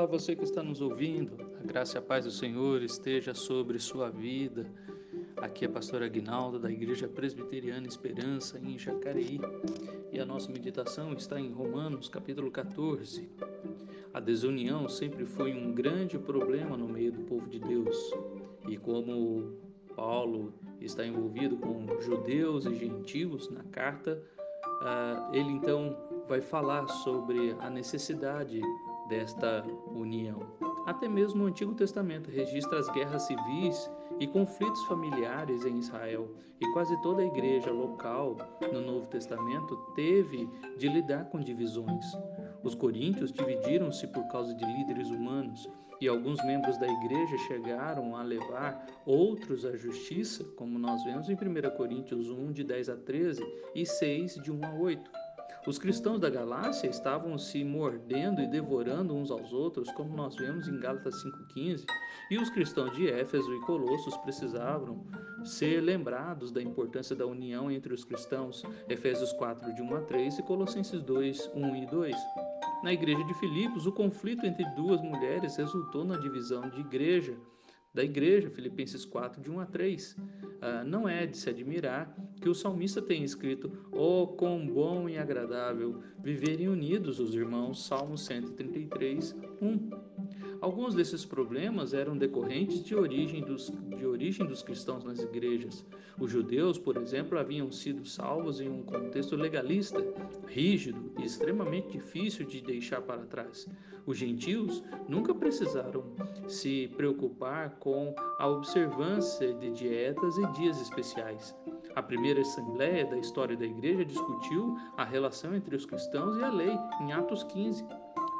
Olá, você que está nos ouvindo. A graça e a paz do Senhor esteja sobre sua vida. Aqui é a pastora Aguinaldo da Igreja Presbiteriana Esperança em Jacareí. E a nossa meditação está em Romanos, capítulo 14. A desunião sempre foi um grande problema no meio do povo de Deus. E como Paulo está envolvido com judeus e gentios na carta, ah, ele então vai falar sobre a necessidade desta união. Até mesmo o Antigo Testamento registra as guerras civis e conflitos familiares em Israel, e quase toda a igreja local no Novo Testamento teve de lidar com divisões. Os coríntios dividiram-se por causa de líderes humanos, e alguns membros da igreja chegaram a levar outros à justiça, como nós vemos em 1 Coríntios 1, de 10 a 13 e 6, de 1 a 8. Os cristãos da Galácia estavam se mordendo e devorando uns aos outros, como nós vemos em Gálatas 5,15, e os cristãos de Éfeso e Colossos precisavam ser lembrados da importância da união entre os cristãos, Efésios 4, de 1 a 3 e Colossenses 2, 1 e 2. Na igreja de Filipos, o conflito entre duas mulheres resultou na divisão de igreja da igreja, Filipenses 4, de 1 a 3. Ah, não é de se admirar que o salmista tenha escrito: Oh, quão bom e agradável viverem unidos os irmãos, Salmo 133, 1. Alguns desses problemas eram decorrentes de origem, dos, de origem dos cristãos nas igrejas. Os judeus, por exemplo, haviam sido salvos em um contexto legalista, rígido e extremamente difícil de deixar para trás. Os gentios nunca precisaram se preocupar com a observância de dietas e dias especiais. A primeira assembleia da história da igreja discutiu a relação entre os cristãos e a lei, em Atos 15.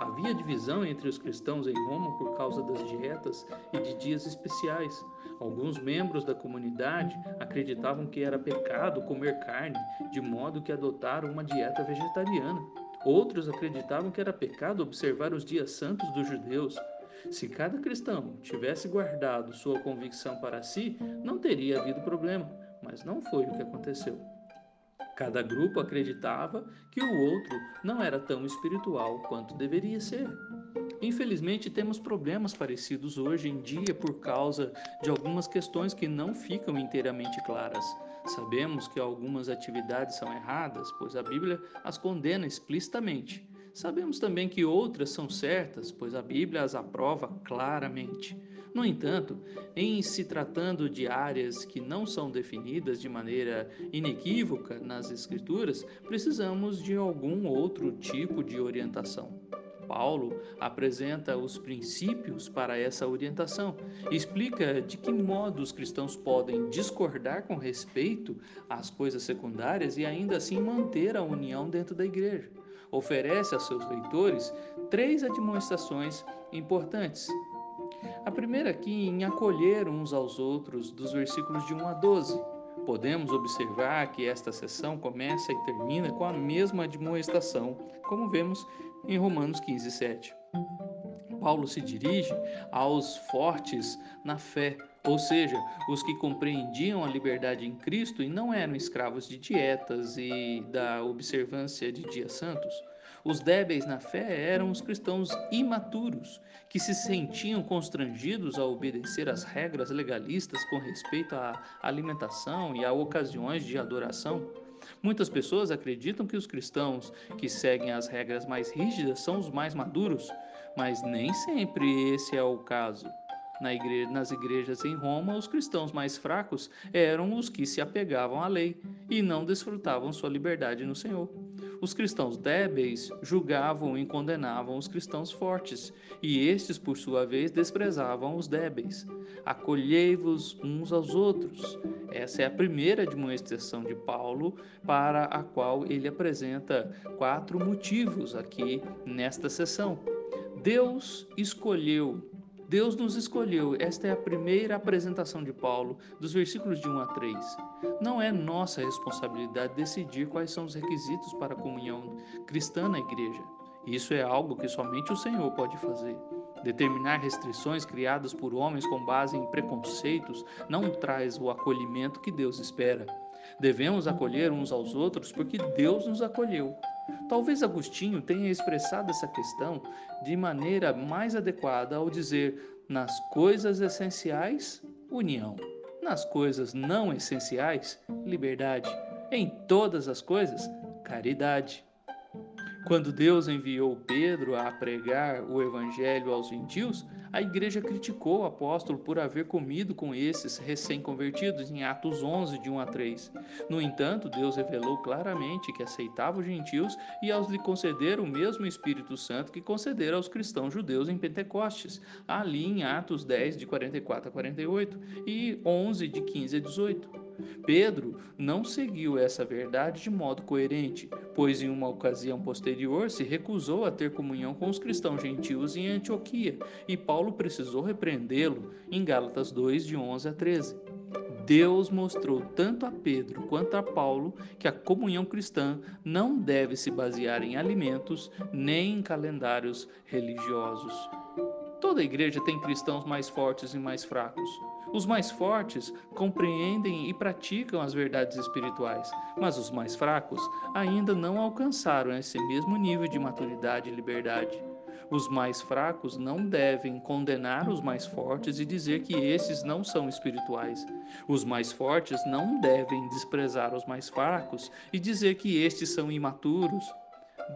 Havia divisão entre os cristãos em Roma por causa das dietas e de dias especiais. Alguns membros da comunidade acreditavam que era pecado comer carne, de modo que adotaram uma dieta vegetariana. Outros acreditavam que era pecado observar os dias santos dos judeus. Se cada cristão tivesse guardado sua convicção para si, não teria havido problema, mas não foi o que aconteceu. Cada grupo acreditava que o outro não era tão espiritual quanto deveria ser. Infelizmente, temos problemas parecidos hoje em dia por causa de algumas questões que não ficam inteiramente claras. Sabemos que algumas atividades são erradas, pois a Bíblia as condena explicitamente. Sabemos também que outras são certas, pois a Bíblia as aprova claramente. No entanto, em se tratando de áreas que não são definidas de maneira inequívoca nas Escrituras, precisamos de algum outro tipo de orientação. Paulo apresenta os princípios para essa orientação explica de que modo os cristãos podem discordar com respeito às coisas secundárias e ainda assim manter a união dentro da igreja. Oferece a seus leitores três admoestações importantes a primeira aqui em acolher uns aos outros, dos versículos de 1 a 12. Podemos observar que esta sessão começa e termina com a mesma admoestação, como vemos em Romanos 15, 7. Paulo se dirige aos fortes na fé, ou seja, os que compreendiam a liberdade em Cristo e não eram escravos de dietas e da observância de dias santos. Os débeis na fé eram os cristãos imaturos, que se sentiam constrangidos a obedecer às regras legalistas com respeito à alimentação e a ocasiões de adoração. Muitas pessoas acreditam que os cristãos que seguem as regras mais rígidas são os mais maduros, mas nem sempre esse é o caso. Na nas igrejas em Roma, os cristãos mais fracos eram os que se apegavam à lei e não desfrutavam sua liberdade no Senhor. Os cristãos débeis julgavam e condenavam os cristãos fortes, e estes, por sua vez, desprezavam os débeis. Acolhei-vos uns aos outros. Essa é a primeira demonstração de Paulo, para a qual ele apresenta quatro motivos aqui nesta sessão. Deus escolheu Deus nos escolheu. Esta é a primeira apresentação de Paulo, dos versículos de 1 a 3. Não é nossa responsabilidade decidir quais são os requisitos para a comunhão cristã na igreja. Isso é algo que somente o Senhor pode fazer. Determinar restrições criadas por homens com base em preconceitos não traz o acolhimento que Deus espera. Devemos acolher uns aos outros porque Deus nos acolheu. Talvez Agostinho tenha expressado essa questão de maneira mais adequada ao dizer: nas coisas essenciais, união, nas coisas não essenciais, liberdade, em todas as coisas, caridade. Quando Deus enviou Pedro a pregar o evangelho aos gentios, a igreja criticou o apóstolo por haver comido com esses recém-convertidos em Atos 11, de 1 a 3. No entanto, Deus revelou claramente que aceitava os gentios e aos lhe conceder o mesmo Espírito Santo que concedera aos cristãos judeus em Pentecostes, ali em Atos 10, de 44 a 48 e 11, de 15 a 18. Pedro não seguiu essa verdade de modo coerente, pois em uma ocasião posterior se recusou a ter comunhão com os cristãos gentios em Antioquia, e Paulo precisou repreendê-lo em Gálatas 2, de 11 a 13. Deus mostrou tanto a Pedro quanto a Paulo que a comunhão cristã não deve se basear em alimentos nem em calendários religiosos. Toda igreja tem cristãos mais fortes e mais fracos. Os mais fortes compreendem e praticam as verdades espirituais, mas os mais fracos ainda não alcançaram esse mesmo nível de maturidade e liberdade. Os mais fracos não devem condenar os mais fortes e dizer que esses não são espirituais. Os mais fortes não devem desprezar os mais fracos e dizer que estes são imaturos.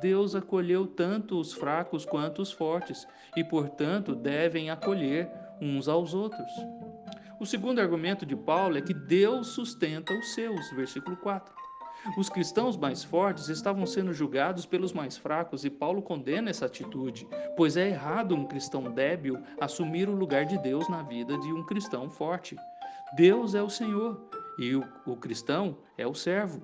Deus acolheu tanto os fracos quanto os fortes e, portanto, devem acolher uns aos outros. O segundo argumento de Paulo é que Deus sustenta os seus, versículo 4. Os cristãos mais fortes estavam sendo julgados pelos mais fracos e Paulo condena essa atitude, pois é errado um cristão débil assumir o lugar de Deus na vida de um cristão forte. Deus é o Senhor e o, o cristão é o servo.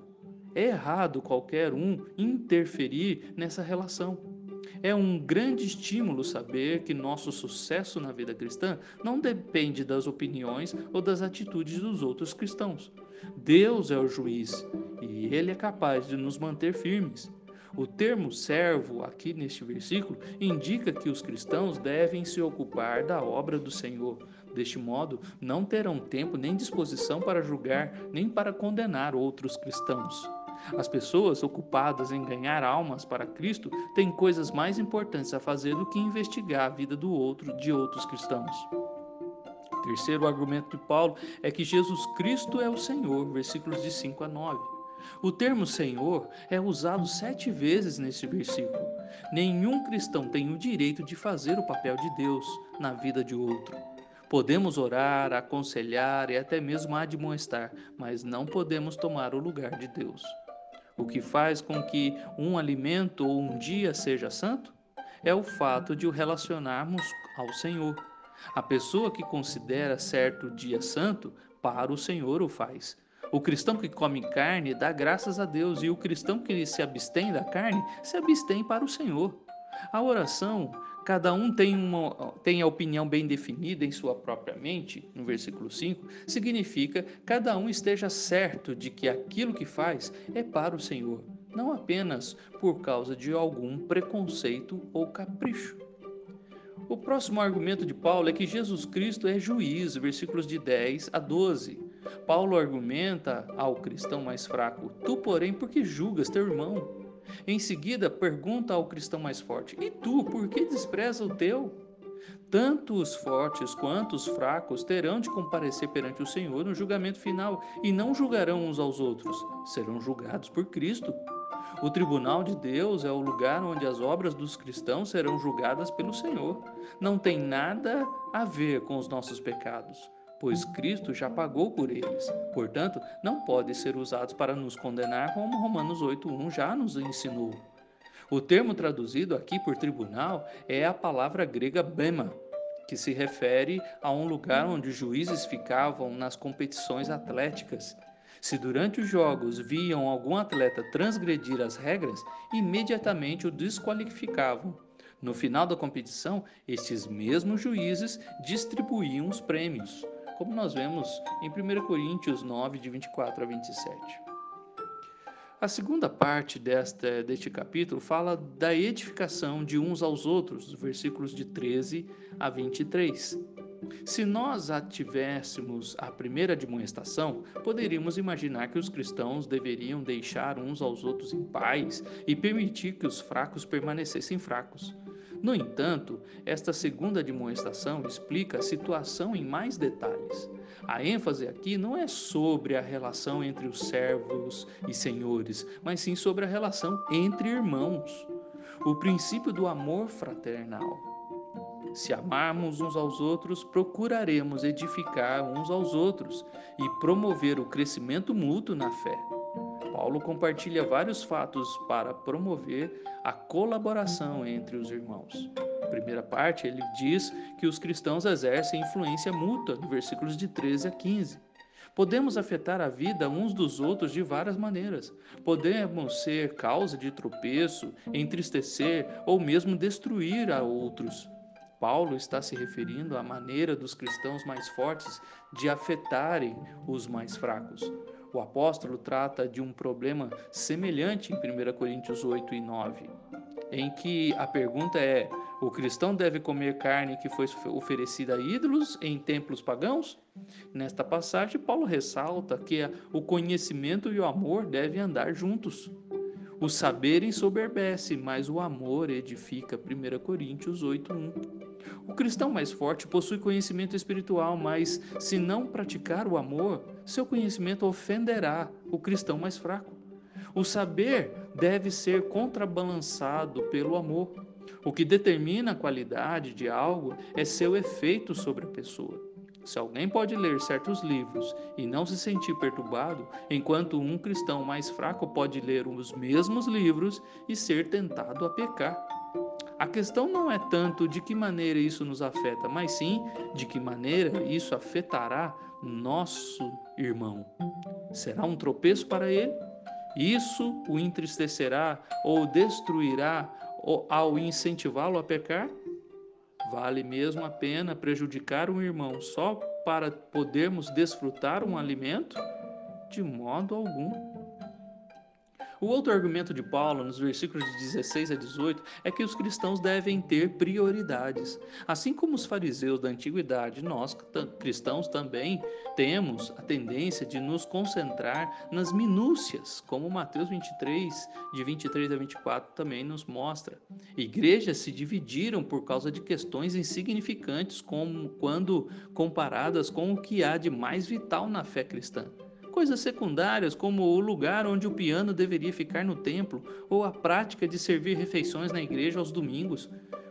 É errado qualquer um interferir nessa relação. É um grande estímulo saber que nosso sucesso na vida cristã não depende das opiniões ou das atitudes dos outros cristãos. Deus é o juiz e ele é capaz de nos manter firmes. O termo servo, aqui neste versículo, indica que os cristãos devem se ocupar da obra do Senhor. Deste modo, não terão tempo nem disposição para julgar, nem para condenar outros cristãos. As pessoas ocupadas em ganhar almas para Cristo têm coisas mais importantes a fazer do que investigar a vida do outro de outros cristãos. O terceiro argumento de Paulo é que Jesus Cristo é o Senhor, versículos de 5 a 9. O termo Senhor é usado sete vezes neste versículo. Nenhum cristão tem o direito de fazer o papel de Deus na vida de outro. Podemos orar, aconselhar e até mesmo admoestar, mas não podemos tomar o lugar de Deus. O que faz com que um alimento ou um dia seja santo é o fato de o relacionarmos ao Senhor. A pessoa que considera certo dia santo, para o Senhor o faz. O cristão que come carne dá graças a Deus, e o cristão que se abstém da carne se abstém para o Senhor. A oração cada um tem, uma, tem a opinião bem definida em sua própria mente, no versículo 5, significa cada um esteja certo de que aquilo que faz é para o Senhor, não apenas por causa de algum preconceito ou capricho. O próximo argumento de Paulo é que Jesus Cristo é juiz, versículos de 10 a 12. Paulo argumenta ao cristão mais fraco: Tu, porém, porque julgas teu irmão? Em seguida, pergunta ao cristão mais forte: E tu, por que despreza o teu? Tanto os fortes quanto os fracos terão de comparecer perante o Senhor no julgamento final e não julgarão uns aos outros, serão julgados por Cristo. O tribunal de Deus é o lugar onde as obras dos cristãos serão julgadas pelo Senhor. Não tem nada a ver com os nossos pecados pois Cristo já pagou por eles. Portanto, não podem ser usados para nos condenar, como Romanos 8:1 já nos ensinou. O termo traduzido aqui por tribunal é a palavra grega bema, que se refere a um lugar onde os juízes ficavam nas competições atléticas. Se durante os jogos viam algum atleta transgredir as regras, imediatamente o desqualificavam. No final da competição, estes mesmos juízes distribuíam os prêmios como nós vemos em 1 Coríntios 9, de 24 a 27. A segunda parte desta, deste capítulo fala da edificação de uns aos outros, versículos de 13 a 23. Se nós ativéssemos a primeira admoestação, poderíamos imaginar que os cristãos deveriam deixar uns aos outros em paz e permitir que os fracos permanecessem fracos. No entanto, esta segunda admoestação explica a situação em mais detalhes. A ênfase aqui não é sobre a relação entre os servos e senhores, mas sim sobre a relação entre irmãos. O princípio do amor fraternal. Se amarmos uns aos outros, procuraremos edificar uns aos outros e promover o crescimento mútuo na fé. Paulo compartilha vários fatos para promover a colaboração entre os irmãos. primeira parte, ele diz que os cristãos exercem influência mútua, no versículos de 13 a 15. Podemos afetar a vida uns dos outros de várias maneiras. Podemos ser causa de tropeço, entristecer ou mesmo destruir a outros. Paulo está se referindo à maneira dos cristãos mais fortes de afetarem os mais fracos. O apóstolo trata de um problema semelhante em 1 Coríntios 8 e 9, em que a pergunta é: o cristão deve comer carne que foi oferecida a ídolos em templos pagãos? Nesta passagem, Paulo ressalta que o conhecimento e o amor devem andar juntos. O saber ensoberbece, mas o amor edifica. 1 Coríntios 8:1. O cristão mais forte possui conhecimento espiritual, mas se não praticar o amor, seu conhecimento ofenderá o cristão mais fraco. O saber deve ser contrabalançado pelo amor. O que determina a qualidade de algo é seu efeito sobre a pessoa. Se alguém pode ler certos livros e não se sentir perturbado, enquanto um cristão mais fraco pode ler os mesmos livros e ser tentado a pecar. A questão não é tanto de que maneira isso nos afeta, mas sim de que maneira isso afetará nosso irmão. Será um tropeço para ele? Isso o entristecerá ou destruirá ao incentivá-lo a pecar? Vale mesmo a pena prejudicar um irmão só para podermos desfrutar um alimento? De modo algum. O outro argumento de Paulo, nos versículos de 16 a 18, é que os cristãos devem ter prioridades. Assim como os fariseus da antiguidade, nós cristãos também temos a tendência de nos concentrar nas minúcias, como Mateus 23, de 23 a 24 também nos mostra. Igrejas se dividiram por causa de questões insignificantes, como quando comparadas com o que há de mais vital na fé cristã coisas secundárias como o lugar onde o piano deveria ficar no templo ou a prática de servir refeições na igreja aos domingos,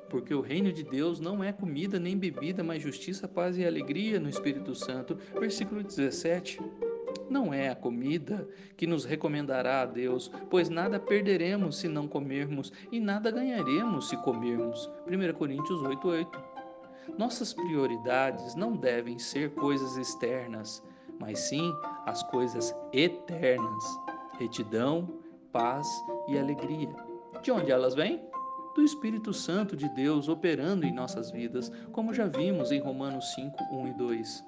porque o reino de Deus não é comida nem bebida, mas justiça, paz e alegria no Espírito Santo. Versículo 17. Não é a comida que nos recomendará a Deus, pois nada perderemos se não comermos e nada ganharemos se comermos. 1 Coríntios 8:8. Nossas prioridades não devem ser coisas externas, mas sim as coisas eternas: retidão, paz e alegria. De onde elas vêm? Do Espírito Santo de Deus operando em nossas vidas, como já vimos em Romanos 5, 1 e 2.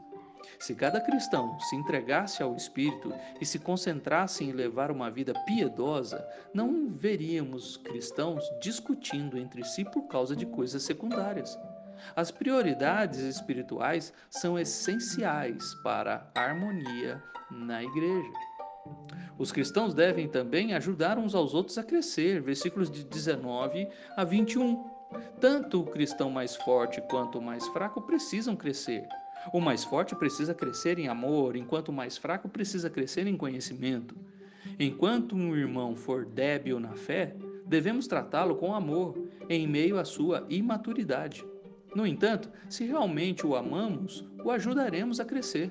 Se cada cristão se entregasse ao Espírito e se concentrasse em levar uma vida piedosa, não veríamos cristãos discutindo entre si por causa de coisas secundárias. As prioridades espirituais são essenciais para a harmonia na igreja. Os cristãos devem também ajudar uns aos outros a crescer, versículos de 19 a 21. Tanto o cristão mais forte quanto o mais fraco precisam crescer. O mais forte precisa crescer em amor, enquanto o mais fraco precisa crescer em conhecimento. Enquanto um irmão for débil na fé, devemos tratá-lo com amor, em meio à sua imaturidade. No entanto, se realmente o amamos, o ajudaremos a crescer.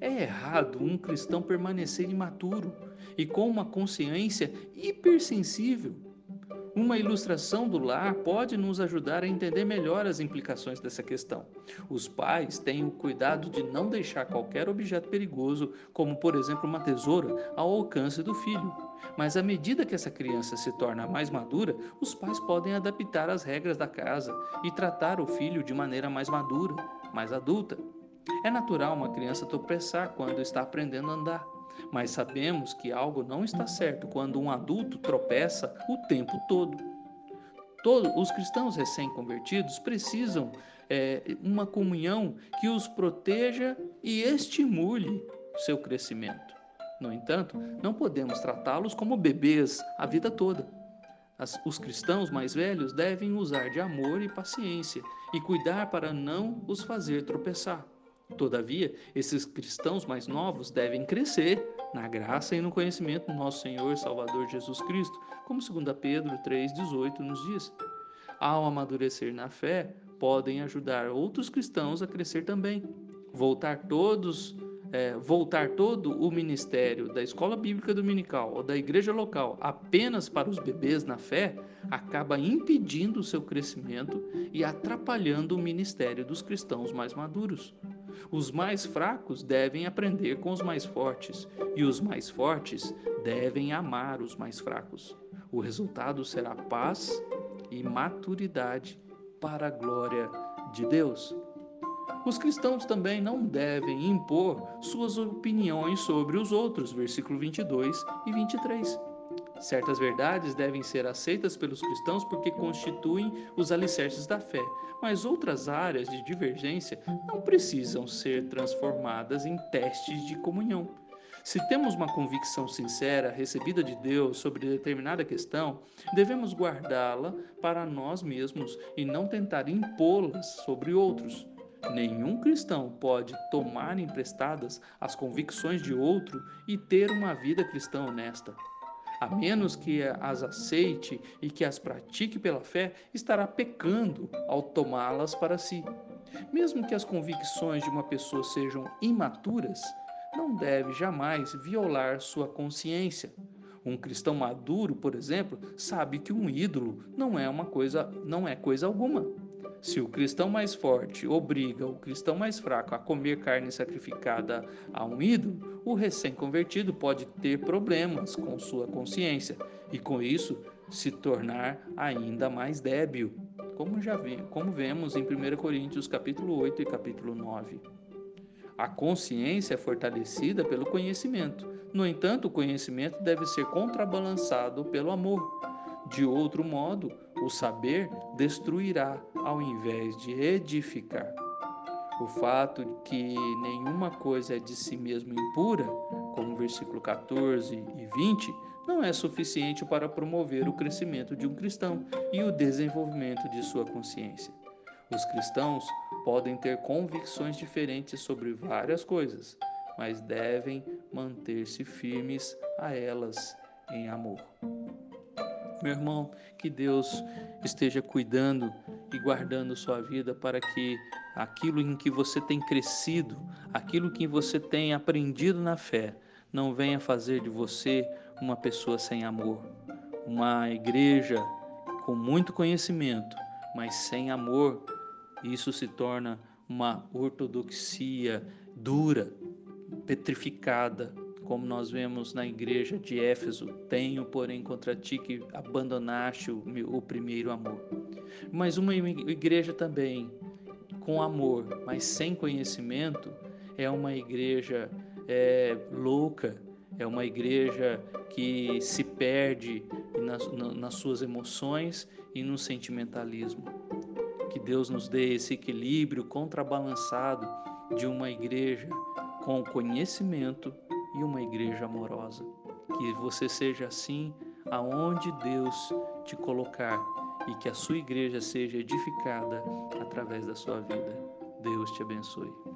É errado um cristão permanecer imaturo e com uma consciência hipersensível. Uma ilustração do lar pode nos ajudar a entender melhor as implicações dessa questão. Os pais têm o cuidado de não deixar qualquer objeto perigoso, como por exemplo uma tesoura, ao alcance do filho. Mas à medida que essa criança se torna mais madura, os pais podem adaptar as regras da casa e tratar o filho de maneira mais madura, mais adulta. É natural uma criança tropeçar quando está aprendendo a andar. Mas sabemos que algo não está certo quando um adulto tropeça o tempo todo. Todos os cristãos recém-convertidos precisam é, uma comunhão que os proteja e estimule seu crescimento. No entanto, não podemos tratá-los como bebês a vida toda. As, os cristãos mais velhos devem usar de amor e paciência e cuidar para não os fazer tropeçar. Todavia, esses cristãos mais novos devem crescer na graça e no conhecimento do nosso Senhor e Salvador Jesus Cristo, como 2 Pedro 3,18 nos diz. Ao amadurecer na fé, podem ajudar outros cristãos a crescer também. Voltar todos é, voltar todo o ministério da escola bíblica dominical ou da igreja local apenas para os bebês na fé acaba impedindo o seu crescimento e atrapalhando o ministério dos cristãos mais maduros. Os mais fracos devem aprender com os mais fortes, e os mais fortes devem amar os mais fracos. O resultado será paz e maturidade para a glória de Deus. Os cristãos também não devem impor suas opiniões sobre os outros, versículo 22 e 23. Certas verdades devem ser aceitas pelos cristãos porque constituem os alicerces da fé, mas outras áreas de divergência não precisam ser transformadas em testes de comunhão. Se temos uma convicção sincera recebida de Deus sobre determinada questão, devemos guardá-la para nós mesmos e não tentar impô-las sobre outros. Nenhum cristão pode tomar emprestadas as convicções de outro e ter uma vida cristã honesta. A menos que as aceite e que as pratique pela fé, estará pecando ao tomá-las para si. Mesmo que as convicções de uma pessoa sejam imaturas, não deve jamais violar sua consciência. Um cristão maduro, por exemplo, sabe que um ídolo não é uma coisa, não é coisa alguma. Se o cristão mais forte obriga o cristão mais fraco a comer carne sacrificada a um ídolo, o recém-convertido pode ter problemas com sua consciência e com isso se tornar ainda mais débil, como já vi, como vemos em 1 Coríntios capítulo 8 e capítulo 9. A consciência é fortalecida pelo conhecimento. No entanto, o conhecimento deve ser contrabalançado pelo amor. De outro modo, o saber destruirá ao invés de edificar. O fato de que nenhuma coisa é de si mesmo impura, como versículo 14 e 20, não é suficiente para promover o crescimento de um cristão e o desenvolvimento de sua consciência. Os cristãos podem ter convicções diferentes sobre várias coisas, mas devem manter-se firmes a elas em amor. Meu irmão, que Deus esteja cuidando e guardando sua vida para que aquilo em que você tem crescido, aquilo que você tem aprendido na fé, não venha fazer de você uma pessoa sem amor, uma igreja com muito conhecimento, mas sem amor. Isso se torna uma ortodoxia dura, petrificada, como nós vemos na igreja de Éfeso, tenho, porém, contra ti que abandonaste o, o primeiro amor. Mas uma igreja também com amor, mas sem conhecimento, é uma igreja é, louca, é uma igreja que se perde nas, nas suas emoções e no sentimentalismo. Que Deus nos dê esse equilíbrio contrabalançado de uma igreja com conhecimento e uma igreja amorosa. Que você seja assim aonde Deus te colocar e que a sua igreja seja edificada através da sua vida. Deus te abençoe.